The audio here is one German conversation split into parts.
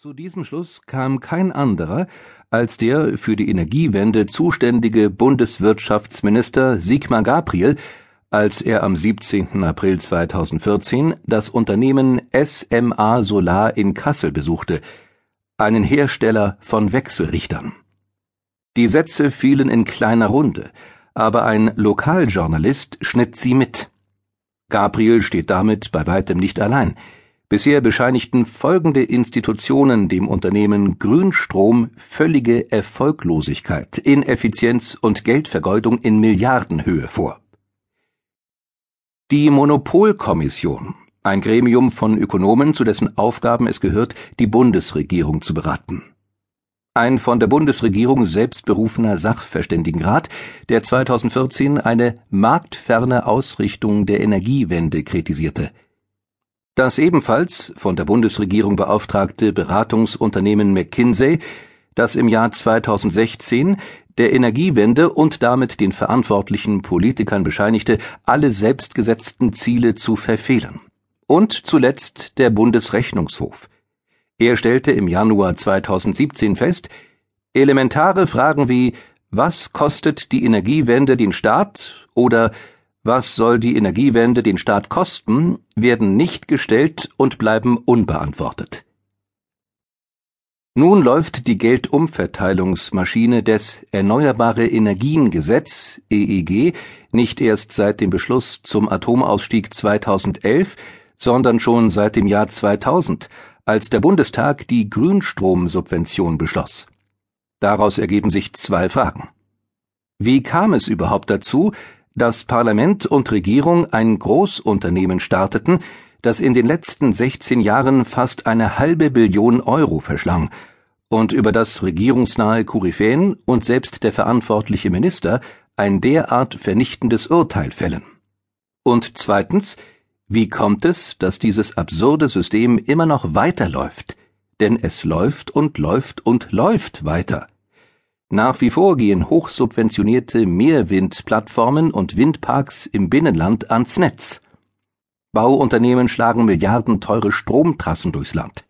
Zu diesem Schluss kam kein anderer als der für die Energiewende zuständige Bundeswirtschaftsminister Sigmar Gabriel, als er am 17. April 2014 das Unternehmen SMA Solar in Kassel besuchte, einen Hersteller von Wechselrichtern. Die Sätze fielen in kleiner Runde, aber ein Lokaljournalist schnitt sie mit. Gabriel steht damit bei weitem nicht allein. Bisher bescheinigten folgende Institutionen dem Unternehmen Grünstrom völlige Erfolglosigkeit, Ineffizienz und Geldvergeudung in Milliardenhöhe vor. Die Monopolkommission, ein Gremium von Ökonomen, zu dessen Aufgaben es gehört, die Bundesregierung zu beraten. Ein von der Bundesregierung selbst berufener Sachverständigenrat, der 2014 eine marktferne Ausrichtung der Energiewende kritisierte – das ebenfalls von der Bundesregierung beauftragte Beratungsunternehmen McKinsey, das im Jahr 2016 der Energiewende und damit den verantwortlichen Politikern bescheinigte, alle selbstgesetzten Ziele zu verfehlen. Und zuletzt der Bundesrechnungshof. Er stellte im Januar 2017 fest, elementare Fragen wie was kostet die Energiewende den Staat oder was soll die Energiewende den Staat kosten, werden nicht gestellt und bleiben unbeantwortet. Nun läuft die Geldumverteilungsmaschine des Erneuerbare Energien Gesetz EEG nicht erst seit dem Beschluss zum Atomausstieg 2011, sondern schon seit dem Jahr 2000, als der Bundestag die Grünstromsubvention beschloss. Daraus ergeben sich zwei Fragen. Wie kam es überhaupt dazu, dass Parlament und Regierung ein Großunternehmen starteten, das in den letzten 16 Jahren fast eine halbe Billion Euro verschlang und über das regierungsnahe Koryphäen und selbst der verantwortliche Minister ein derart vernichtendes Urteil fällen. Und zweitens, wie kommt es, dass dieses absurde System immer noch weiterläuft? Denn es läuft und läuft und läuft weiter. Nach wie vor gehen hochsubventionierte Meerwindplattformen und Windparks im Binnenland ans Netz. Bauunternehmen schlagen milliardenteure Stromtrassen durchs Land.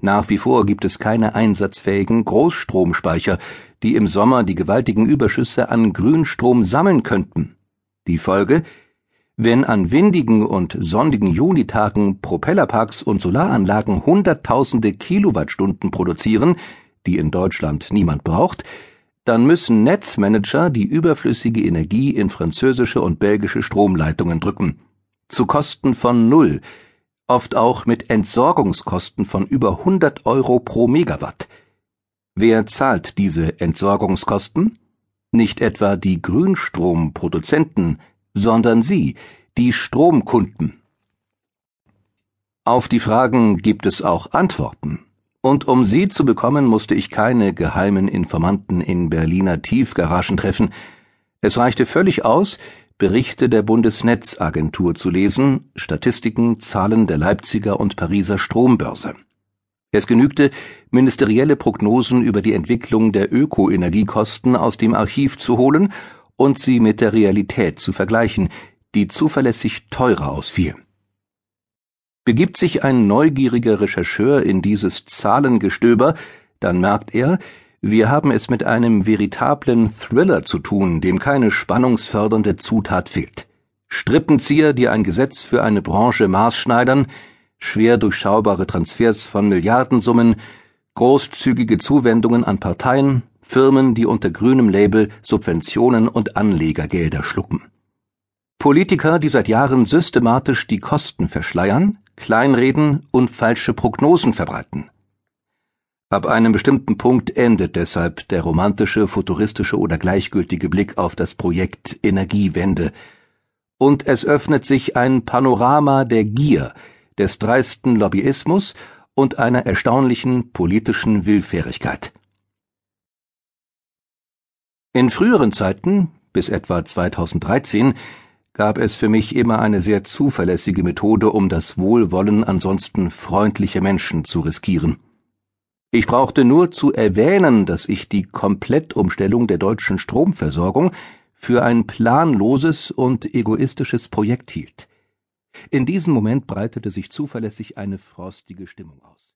Nach wie vor gibt es keine einsatzfähigen Großstromspeicher, die im Sommer die gewaltigen Überschüsse an Grünstrom sammeln könnten. Die Folge? Wenn an windigen und sonnigen Junitagen Propellerparks und Solaranlagen Hunderttausende Kilowattstunden produzieren, die in Deutschland niemand braucht, dann müssen Netzmanager die überflüssige Energie in französische und belgische Stromleitungen drücken. Zu Kosten von null, oft auch mit Entsorgungskosten von über 100 Euro pro Megawatt. Wer zahlt diese Entsorgungskosten? Nicht etwa die Grünstromproduzenten, sondern Sie, die Stromkunden. Auf die Fragen gibt es auch Antworten. Und um sie zu bekommen, musste ich keine geheimen Informanten in Berliner Tiefgaragen treffen. Es reichte völlig aus, Berichte der Bundesnetzagentur zu lesen, Statistiken, Zahlen der Leipziger und Pariser Strombörse. Es genügte, ministerielle Prognosen über die Entwicklung der Ökoenergiekosten aus dem Archiv zu holen und sie mit der Realität zu vergleichen, die zuverlässig teurer ausfiel. Begibt sich ein neugieriger Rechercheur in dieses Zahlengestöber, dann merkt er, wir haben es mit einem veritablen Thriller zu tun, dem keine spannungsfördernde Zutat fehlt. Strippenzieher, die ein Gesetz für eine Branche maßschneidern, schwer durchschaubare Transfers von Milliardensummen, großzügige Zuwendungen an Parteien, Firmen, die unter grünem Label Subventionen und Anlegergelder schlucken. Politiker, die seit Jahren systematisch die Kosten verschleiern, kleinreden und falsche Prognosen verbreiten. Ab einem bestimmten Punkt endet deshalb der romantische, futuristische oder gleichgültige Blick auf das Projekt Energiewende, und es öffnet sich ein Panorama der Gier, des dreisten Lobbyismus und einer erstaunlichen politischen Willfährigkeit. In früheren Zeiten, bis etwa 2013, gab es für mich immer eine sehr zuverlässige Methode, um das Wohlwollen ansonsten freundlicher Menschen zu riskieren. Ich brauchte nur zu erwähnen, dass ich die Komplettumstellung der deutschen Stromversorgung für ein planloses und egoistisches Projekt hielt. In diesem Moment breitete sich zuverlässig eine frostige Stimmung aus.